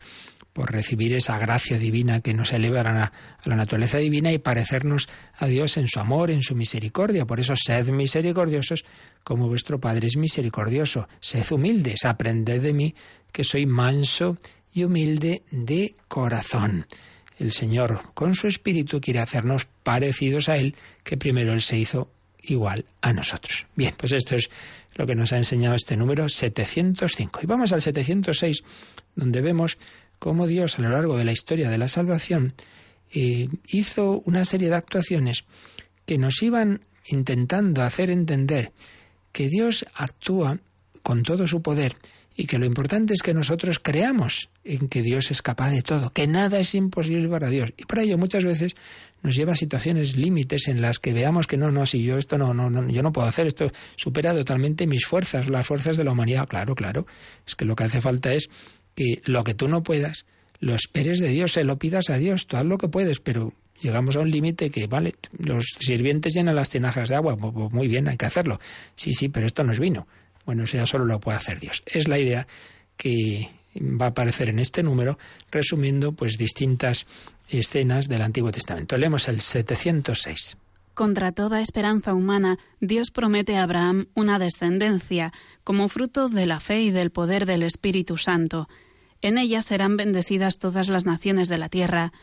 por recibir esa gracia divina que nos eleva a la, a la, naturaleza divina y parecernos a Dios en su amor, en su misericordia. Por eso, sed misericordiosos como vuestro Padre es misericordioso. Sed humildes, aprended de mí que soy manso y humilde de corazón el Señor con su Espíritu quiere hacernos parecidos a Él, que primero Él se hizo igual a nosotros. Bien, pues esto es lo que nos ha enseñado este número 705. Y vamos al 706, donde vemos cómo Dios a lo largo de la historia de la salvación eh, hizo una serie de actuaciones que nos iban intentando hacer entender que Dios actúa con todo su poder y que lo importante es que nosotros creamos en que Dios es capaz de todo, que nada es imposible para Dios. Y para ello muchas veces nos lleva a situaciones límites en las que veamos que no, no, si yo esto no, no, no, yo no puedo hacer, esto supera totalmente mis fuerzas, las fuerzas de la humanidad. Claro, claro, es que lo que hace falta es que lo que tú no puedas, lo esperes de Dios, se lo pidas a Dios, tú haz lo que puedes, pero llegamos a un límite que, vale, los sirvientes llenan las tinajas de agua, muy bien, hay que hacerlo. Sí, sí, pero esto no es vino. Bueno, eso ya solo lo puede hacer Dios. Es la idea que va a aparecer en este número, resumiendo pues distintas escenas del Antiguo Testamento. Leemos el 706. Contra toda esperanza humana, Dios promete a Abraham una descendencia, como fruto de la fe y del poder del Espíritu Santo. En ella serán bendecidas todas las naciones de la tierra.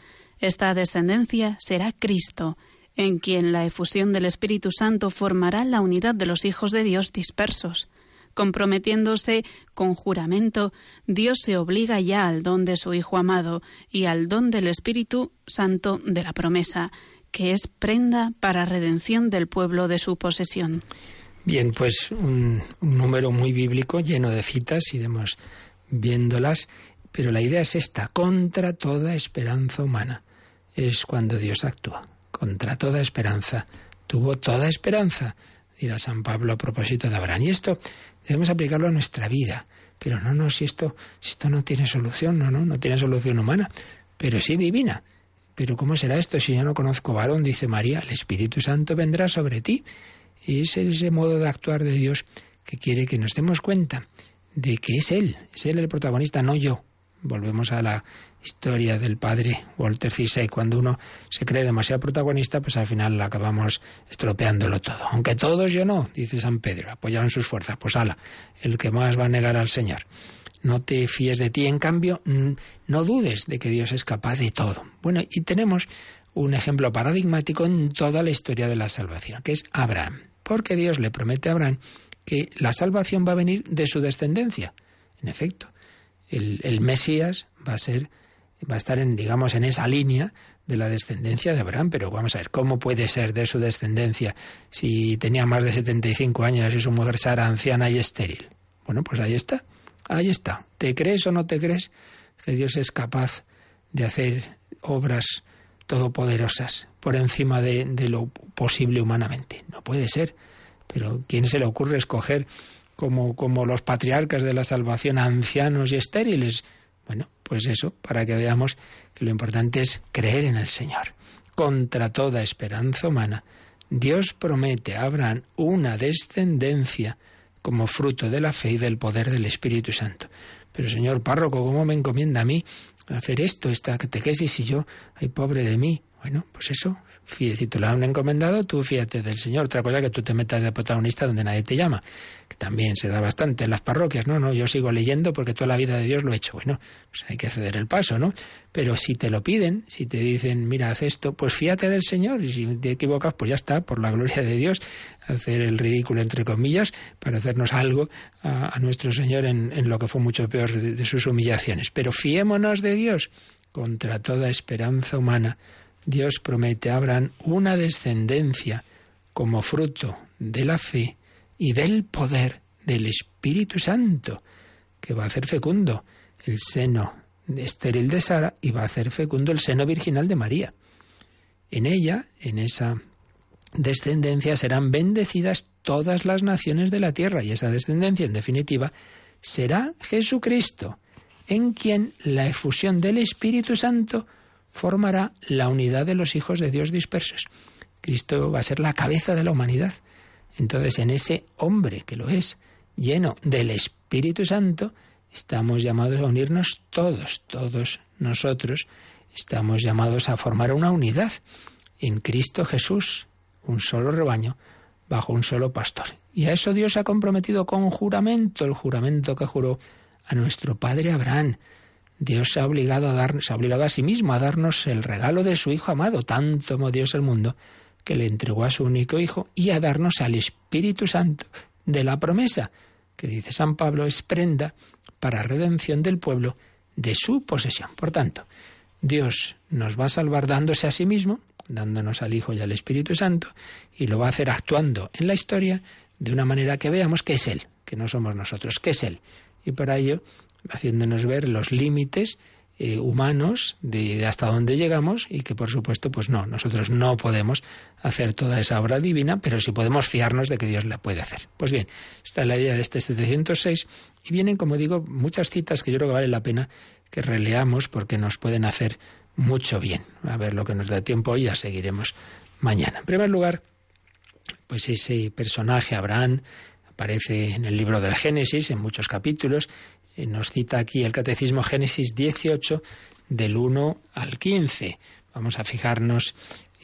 Esta descendencia será Cristo, en quien la efusión del Espíritu Santo formará la unidad de los hijos de Dios dispersos. Comprometiéndose con juramento, Dios se obliga ya al don de su Hijo amado y al don del Espíritu Santo de la promesa, que es prenda para redención del pueblo de su posesión. Bien, pues un, número muy bíblico, lleno de citas, iremos viéndolas, pero la idea es esta, contra toda esperanza humana. Es cuando Dios actúa, contra toda esperanza. Tuvo toda esperanza, dirá San Pablo a propósito de Abraham. Y esto debemos aplicarlo a nuestra vida. Pero no, no, si esto, si esto no tiene solución, no, no, no tiene solución humana, pero sí divina. Pero ¿cómo será esto si yo no conozco varón? Dice María, el Espíritu Santo vendrá sobre ti. Y es ese modo de actuar de Dios que quiere que nos demos cuenta de que es Él, es Él el protagonista, no yo. Volvemos a la historia del padre Walter Cisey. Cuando uno se cree demasiado protagonista, pues al final acabamos estropeándolo todo. Aunque todos yo no, dice San Pedro, apoyado en sus fuerzas. Pues ala, el que más va a negar al Señor. No te fíes de ti, en cambio, no dudes de que Dios es capaz de todo. Bueno, y tenemos un ejemplo paradigmático en toda la historia de la salvación, que es Abraham. Porque Dios le promete a Abraham que la salvación va a venir de su descendencia. En efecto, el Mesías va a ser va a estar en, digamos, en esa línea de la descendencia de Abraham, pero vamos a ver, ¿cómo puede ser de su descendencia si tenía más de 75 años y su mujer Sara anciana y estéril? Bueno, pues ahí está, ahí está. ¿Te crees o no te crees que Dios es capaz de hacer obras todopoderosas? por encima de, de lo posible humanamente. No puede ser. Pero ¿quién se le ocurre escoger como, como los patriarcas de la salvación ancianos y estériles? Bueno, pues eso, para que veamos que lo importante es creer en el Señor. Contra toda esperanza humana, Dios promete a Abraham una descendencia como fruto de la fe y del poder del Espíritu Santo. Pero señor párroco, ¿cómo me encomienda a mí hacer esto, esta catequesis y yo, ay pobre de mí? Bueno, pues eso, si te lo han encomendado, tú fíjate del Señor. Otra cosa que tú te metas de protagonista donde nadie te llama, que también se da bastante en las parroquias. No, no, yo sigo leyendo porque toda la vida de Dios lo he hecho. Bueno, pues hay que ceder el paso, ¿no? Pero si te lo piden, si te dicen, mira, haz esto, pues fíjate del Señor. Y si te equivocas, pues ya está, por la gloria de Dios, hacer el ridículo, entre comillas, para hacernos algo a, nuestro Señor en, lo que fue mucho peor de sus humillaciones. Pero fiémonos de Dios contra toda esperanza humana Dios promete a Abraham una descendencia como fruto de la fe y del poder del Espíritu Santo, que va a hacer fecundo el seno estéril de Sara y va a hacer fecundo el seno virginal de María. En ella, en esa descendencia, serán bendecidas todas las naciones de la tierra y esa descendencia, en definitiva, será Jesucristo, en quien la efusión del Espíritu Santo formará la unidad de los hijos de Dios dispersos. Cristo va a ser la cabeza de la humanidad. Entonces, en ese hombre que lo es, lleno del Espíritu Santo, estamos llamados a unirnos todos, todos nosotros, estamos llamados a formar una unidad en Cristo Jesús, un solo rebaño, bajo un solo pastor. Y a eso Dios ha comprometido con juramento, el juramento que juró a nuestro Padre Abraham. Dios se ha obligado a darnos, ha obligado a sí mismo a darnos el regalo de su Hijo amado. Tanto amó Dios el mundo que le entregó a su único Hijo y a darnos al Espíritu Santo de la promesa, que dice San Pablo es prenda para redención del pueblo de su posesión. Por tanto, Dios nos va a salvar dándose a sí mismo, dándonos al Hijo y al Espíritu Santo, y lo va a hacer actuando en la historia de una manera que veamos que es Él, que no somos nosotros, que es Él. Y para ello haciéndonos ver los límites eh, humanos de, hasta dónde llegamos y que por supuesto pues no, nosotros no podemos hacer toda esa obra divina, pero sí podemos fiarnos de que Dios la puede hacer. Pues bien, esta es la idea de este 706 y vienen, como digo, muchas citas que yo creo que vale la pena que releamos porque nos pueden hacer mucho bien. A ver lo que nos da tiempo y ya seguiremos mañana. En primer lugar, pues ese personaje, Abraham, aparece en el libro del Génesis en muchos capítulos nos cita aquí el Catecismo Génesis 18 del 1 al 15. Vamos a fijarnos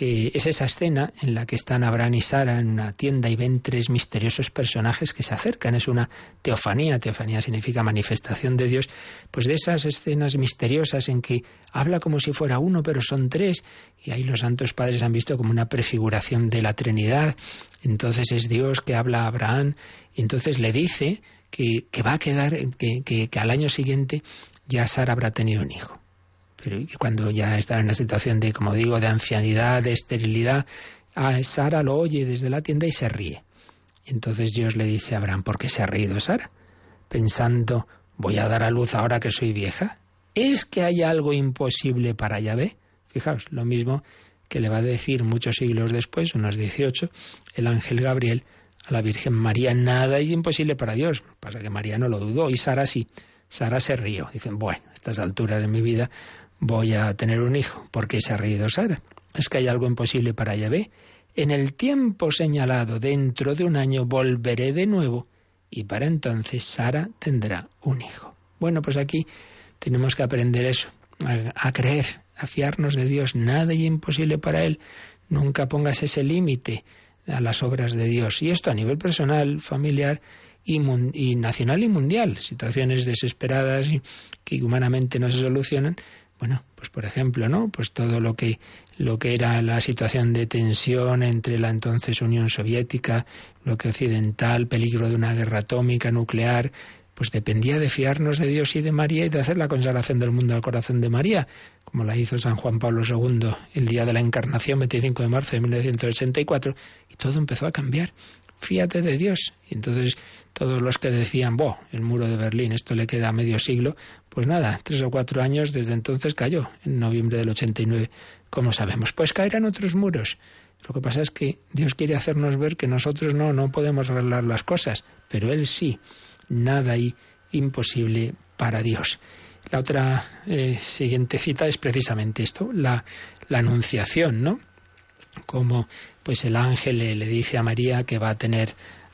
eh, es esa escena en la que están Abraham y Sara en una tienda y ven tres misteriosos personajes que se acercan. Es una teofanía. Teofanía significa manifestación de Dios. Pues de esas escenas misteriosas en que habla como si fuera uno, pero son tres. Y ahí los santos padres han visto como una prefiguración de la Trinidad. Entonces es Dios que habla a Abraham y entonces le dice que, va a quedar, que, que, al año siguiente ya Sara habrá tenido un hijo. Pero cuando ya está en una situación de, como digo, de ancianidad, de esterilidad, a Sara lo oye desde la tienda y se ríe. Entonces Dios le dice a Abraham, ¿por qué se ha reído Sara? Pensando, voy a dar a luz ahora que soy vieja. ¿Es que hay algo imposible para Yahvé? Fijaos, lo mismo que le va a decir muchos siglos después, unos 18, el ángel Gabriel la Virgen María. Nada es imposible para Dios. Pasa que María no lo dudó y Sara sí. Sara se rió. Dicen, bueno, a estas alturas de mi vida voy a tener un hijo. ¿Por qué se ha reído Sara? Es que hay algo imposible para Yahvé. En el tiempo señalado, dentro de un año, volveré de nuevo y para entonces Sara tendrá un hijo. Bueno, pues aquí tenemos que aprender eso, a, a creer, a fiarnos de Dios. Nada es imposible para Él. Nunca pongas ese límite a las obras de Dios. Y esto a nivel personal, familiar y, nacional y mundial. Situaciones desesperadas y que humanamente no se solucionan. Bueno, pues por ejemplo, ¿no? Pues todo lo que lo que era la situación de tensión entre la entonces Unión Soviética, lo que occidental, peligro de una guerra atómica, nuclear, pues dependía de fiarnos de Dios y de María y de hacer la consagración del mundo al corazón de María, como la hizo San Juan Pablo II el día de la Encarnación, 25 de marzo de 1984, y todo empezó a cambiar. fíate de Dios. Y entonces todos los que decían, Boh, el muro de Berlín, esto le queda medio siglo, pues nada, tres o cuatro años desde entonces cayó, en noviembre del 89, como sabemos. Pues caerán otros muros. Lo que pasa es que Dios quiere hacernos ver que nosotros no, no podemos arreglar las cosas, pero Él sí. Nada hay imposible para Dios. La otra eh, siguiente cita es precisamente esto, la, la anunciación, ¿no? Como pues el ángel le, dice a María que va a tener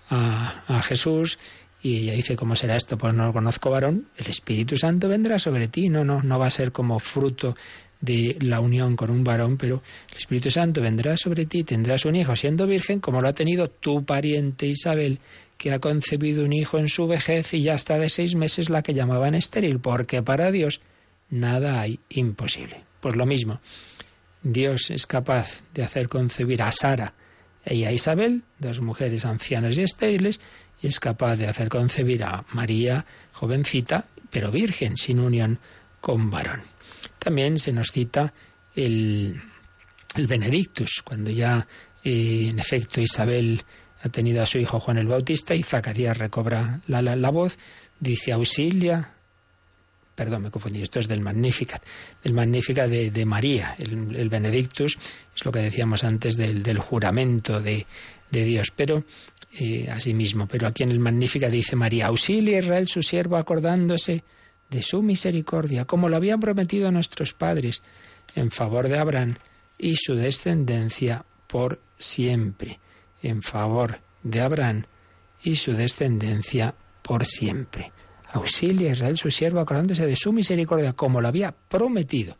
a, a Jesús y ella dice, ¿cómo será esto? Pues no lo conozco varón, el Espíritu Santo vendrá sobre ti, no, no, no va a ser como fruto de la unión con un varón, pero el Espíritu Santo vendrá sobre ti, tendrás un hijo siendo virgen, como lo ha tenido tu pariente Isabel, que ha concebido un hijo en su vejez y ya está de seis meses la que llamaban estéril, porque para Dios nada hay imposible. Pues lo mismo, Dios es capaz de hacer concebir a Sara y a Isabel, dos mujeres ancianas y estériles, y es capaz de hacer concebir a María, jovencita, pero virgen, sin unión con varón. También se nos cita el, el Benedictus, cuando ya eh, en efecto Isabel ha tenido a su hijo Juan el Bautista y Zacarías recobra la, la, voz, dice auxilia, perdón, me confundí, esto es del Magnificat, del Magnificat de, María, el, Benedictus, es lo que decíamos antes del, del juramento de, de, Dios, pero eh, asimismo, pero aquí en el Magnificat dice María, auxilia Israel su siervo acordándose de su misericordia, como lo habían prometido nuestros padres, en favor de Abraham y su descendencia por siempre, en favor de Abraham y su descendencia por siempre. Auxilia a Israel su siervo acordándose de su misericordia, como lo había prometido,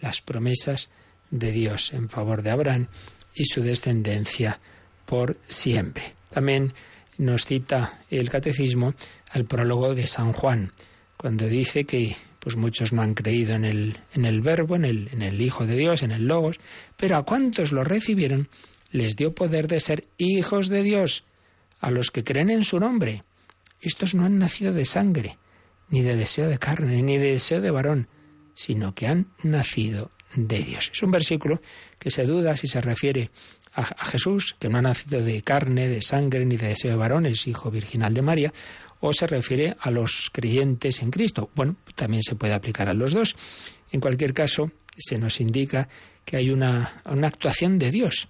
las promesas de Dios en favor de Abraham y su descendencia por siempre. También nos cita el catecismo al prólogo de San Juan, cuando dice que pues muchos no han creído en el, en el verbo, en el, en el Hijo de Dios, en el Logos, pero a cuantos lo recibieron les dio poder de ser hijos de Dios, a los que creen en su nombre. Estos no han nacido de sangre, ni de deseo de carne, ni de deseo de varón, sino que han nacido de Dios. Es un versículo que se duda si se refiere a, Jesús, que no ha nacido de carne, de sangre, ni de deseo de varón, es hijo virginal de María, o se refiere a los creyentes en Cristo. Bueno, también se puede aplicar a los dos. En cualquier caso, se nos indica que hay una, actuación de Dios,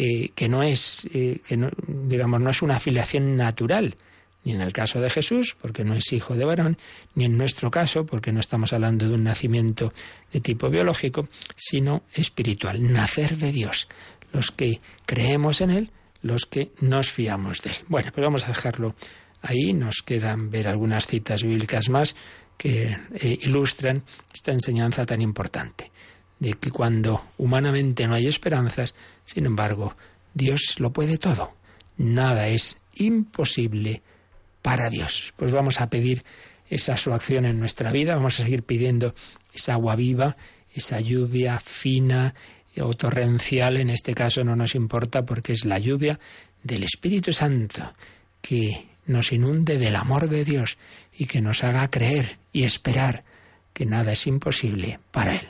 eh, que no es, eh, que no, digamos, no es una afiliación natural, ni en el caso de Jesús, porque no es hijo de varón, ni en nuestro caso, porque no estamos hablando de un nacimiento de tipo biológico, sino espiritual, nacer de Dios. Los que creemos en Él, los que nos fiamos de Él. Bueno, pues vamos a dejarlo Ahí nos quedan ver algunas citas bíblicas más que eh, ilustran esta enseñanza tan importante, de que cuando humanamente no hay esperanzas, sin embargo, Dios lo puede todo. Nada es imposible para Dios. Pues vamos a pedir esa su acción en nuestra vida, vamos a seguir pidiendo esa agua viva, esa lluvia fina o torrencial, en este caso no nos importa porque es la lluvia del Espíritu Santo que nos inunde del amor de Dios y que nos haga creer y esperar que nada es imposible para Él.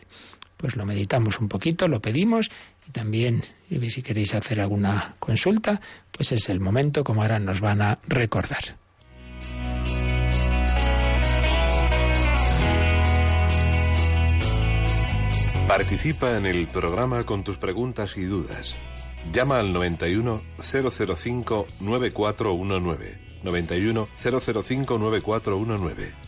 Pues lo meditamos un poquito, lo pedimos y también si queréis hacer alguna consulta, pues es el momento como ahora nos van a recordar. Participa en el programa con tus preguntas y dudas. Llama al 91 005 9419 91 005 9419.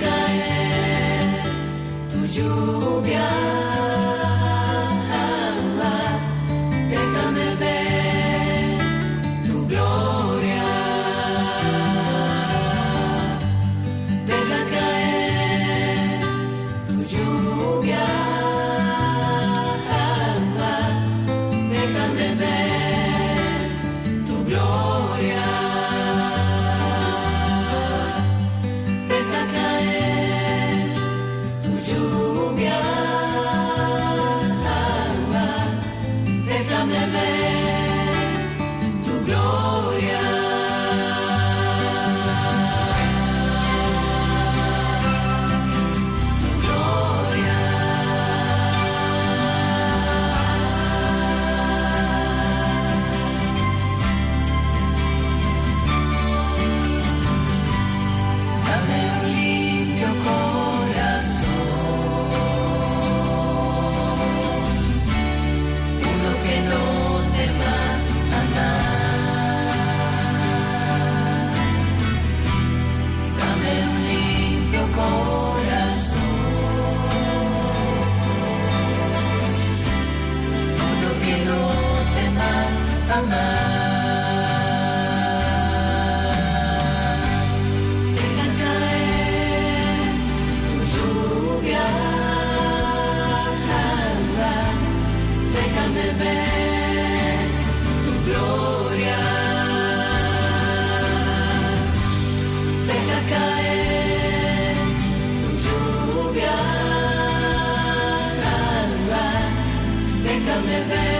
caer tu lluvia. Déjame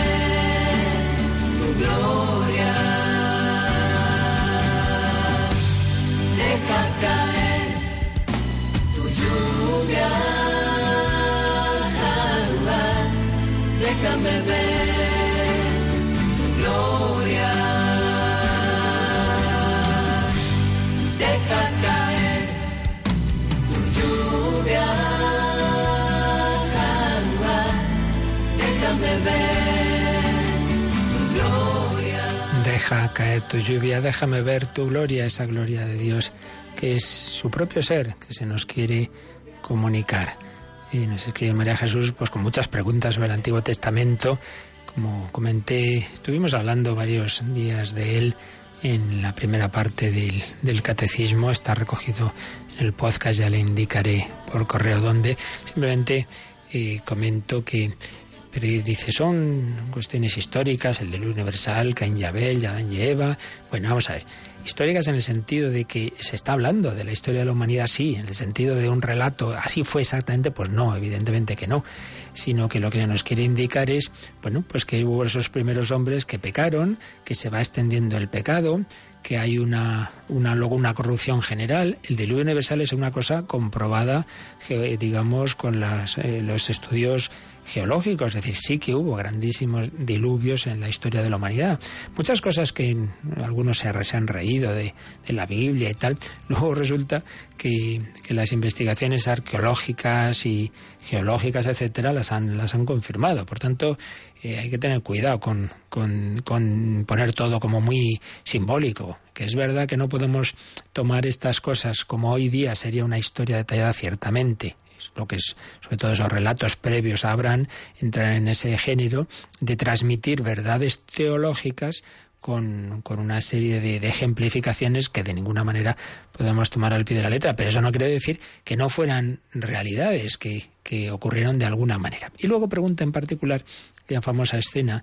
Deja caer tu lluvia, déjame ver tu gloria, esa gloria de Dios que es su propio ser, que se nos quiere comunicar. Y nos escribe María Jesús pues con muchas preguntas sobre el Antiguo Testamento. Como comenté, estuvimos hablando varios días de él en la primera parte del, catecismo. Está recogido en el podcast, ya le indicaré por correo dónde. Simplemente eh, comento que pero dice, son cuestiones históricas, el del universal, Caín y Abel, Adán y Eva. Bueno, vamos a ver. Históricas en el sentido de que se está hablando de la historia de la humanidad, sí, en el sentido de un relato, así fue exactamente, pues no, evidentemente que no, sino que lo que nos quiere indicar es, bueno, pues que hubo esos primeros hombres que pecaron, que se va extendiendo el pecado, que hay una, una luego una corrupción general. El diluvio universal es una cosa comprobada, digamos, con las, eh, los estudios geológicos, es decir, sí que hubo grandísimos diluvios en la historia de la humanidad. Muchas cosas que algunos se, se han reído de, de, la Biblia y tal, [laughs] luego resulta que, que, las investigaciones arqueológicas y geológicas, etcétera, las han, las han confirmado. Por tanto, eh, hay que tener cuidado con, con, con poner todo como muy simbólico, que es verdad que no podemos tomar estas cosas como hoy día sería una historia detallada ciertamente, lo que es, sobre todo esos relatos previos a Abraham, en ese género de transmitir verdades teológicas con, con, una serie de, de, ejemplificaciones que de ninguna manera podemos tomar al pie de la letra, pero eso no quiere decir que no fueran realidades que, que ocurrieron de alguna manera. Y luego pregunta en particular la famosa escena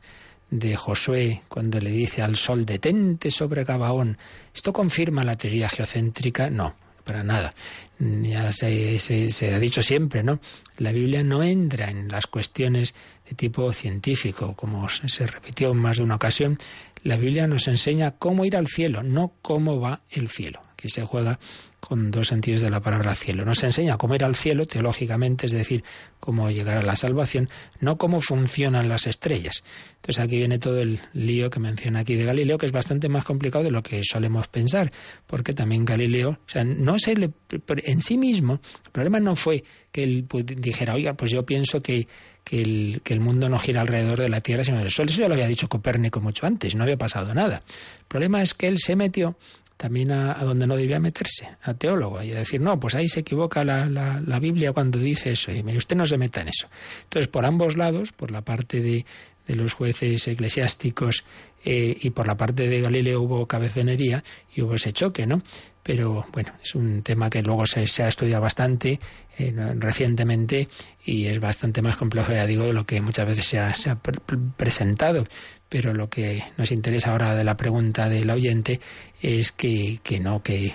de Josué cuando le dice al sol detente sobre Gabaón. ¿Esto confirma la teoría geocéntrica? No, para nada. Ya se, se, se, ha dicho siempre, ¿no? La Biblia no entra en las cuestiones de tipo científico, como se repitió en más de una ocasión. La Biblia nos enseña cómo ir al cielo, no cómo va el cielo. Aquí se juega con dos sentidos de la palabra cielo. Nos enseña cómo ir al cielo teológicamente, es decir, cómo llegar a la salvación, no cómo funcionan las estrellas. Entonces aquí viene todo el lío que menciona aquí de Galileo, que es bastante más complicado de lo que solemos pensar, porque también Galileo, o sea, no se le, en sí mismo, el problema no fue que él dijera, oiga, pues yo pienso que, que, el, que el mundo no gira alrededor de la Tierra, sino del Sol. Eso ya lo había dicho Copérnico mucho antes, no había pasado nada. El problema es que él se metió también a, a, donde no debía meterse, a teólogo, y a decir, no, pues ahí se equivoca la, la, la, Biblia cuando dice eso, y mire, usted no se meta en eso. Entonces, por ambos lados, por la parte de, de los jueces eclesiásticos eh, y por la parte de Galileo hubo cabezonería y hubo ese choque, ¿no? Pero bueno, es un tema que luego se, se ha estudiado bastante eh, recientemente y es bastante más complejo, ya digo, de lo que muchas veces se ha, se ha pre presentado pero lo que nos interesa ahora de la pregunta del oyente es que, no, que,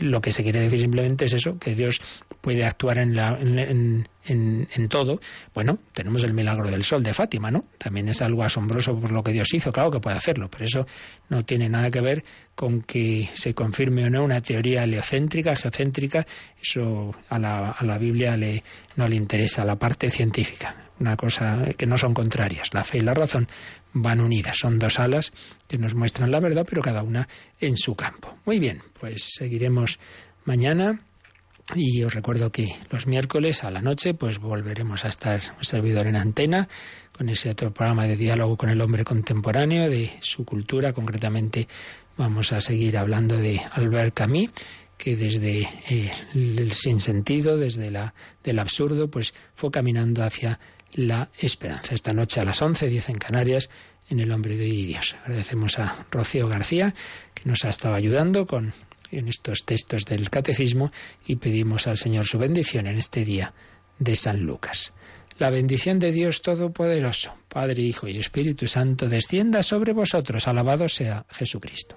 lo que se quiere decir simplemente es eso, que Dios puede actuar en, la, en, todo. Bueno, tenemos el milagro del sol de Fátima, ¿no? También es algo asombroso por lo que Dios hizo, claro que puede hacerlo, pero eso no tiene nada que ver con que se confirme o no una teoría heliocéntrica, geocéntrica, eso a la, a la Biblia le, no le interesa la parte científica una cosa que no son contrarias. La fe y la razón van unidas, son dos alas que nos muestran la verdad, pero cada una en su campo. Muy bien, pues seguiremos mañana y os recuerdo que los miércoles a la noche pues volveremos a estar un servidor en antena con ese otro programa de diálogo con el hombre contemporáneo, de su cultura, concretamente vamos a seguir hablando de Albert Camus que desde eh, el sinsentido, desde la, del absurdo, pues fue caminando hacia la esperanza. Esta noche a las 11, 10 en Canarias, en El Hombre de Dios. Agradecemos a Rocío García, que nos ha estado ayudando con, en estos textos del Catecismo, y pedimos al Señor su bendición en este día de San Lucas. La bendición de Dios Todopoderoso, Padre, Hijo y Espíritu Santo, descienda sobre vosotros. Alabado sea Jesucristo.